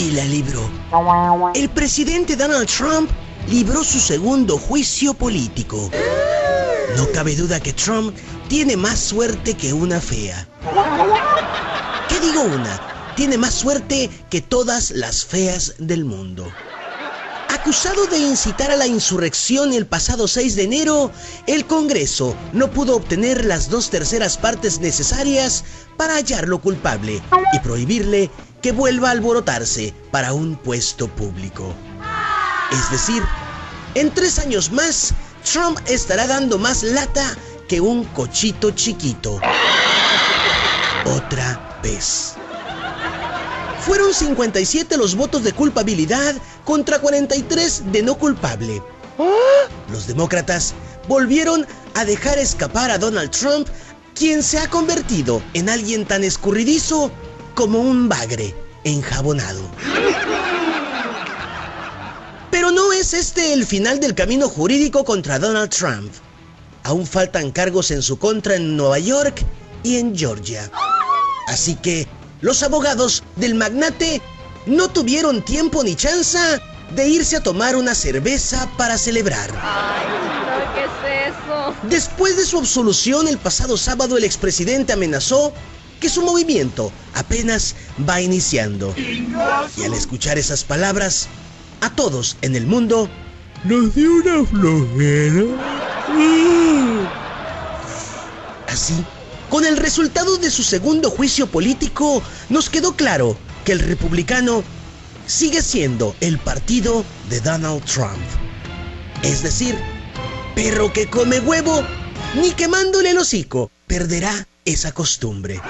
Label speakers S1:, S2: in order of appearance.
S1: y la libró. El presidente Donald Trump libró su segundo juicio político. No cabe duda que Trump tiene más suerte que una fea. ¿Qué digo una? Tiene más suerte que todas las feas del mundo. Acusado de incitar a la insurrección el pasado 6 de enero, el Congreso no pudo obtener las dos terceras partes necesarias para hallarlo culpable y prohibirle que vuelva a alborotarse para un puesto público. Es decir, en tres años más, Trump estará dando más lata que un cochito chiquito. Otra vez. Fueron 57 los votos de culpabilidad contra 43 de no culpable. Los demócratas volvieron a dejar escapar a Donald Trump, quien se ha convertido en alguien tan escurridizo como un bagre enjabonado. Pero no es este el final del camino jurídico contra Donald Trump. Aún faltan cargos en su contra en Nueva York y en Georgia. Así que los abogados del magnate no tuvieron tiempo ni chance de irse a tomar una cerveza para celebrar.
S2: ¿qué es eso?
S1: Después de su absolución el pasado sábado, el expresidente amenazó que su movimiento apenas va iniciando. Y al escuchar esas palabras, a todos en el mundo nos dio una flojera. Así, con el resultado de su segundo juicio político, nos quedó claro que el republicano sigue siendo el partido de Donald Trump. Es decir, perro que come huevo, ni quemándole el hocico, perderá esa costumbre.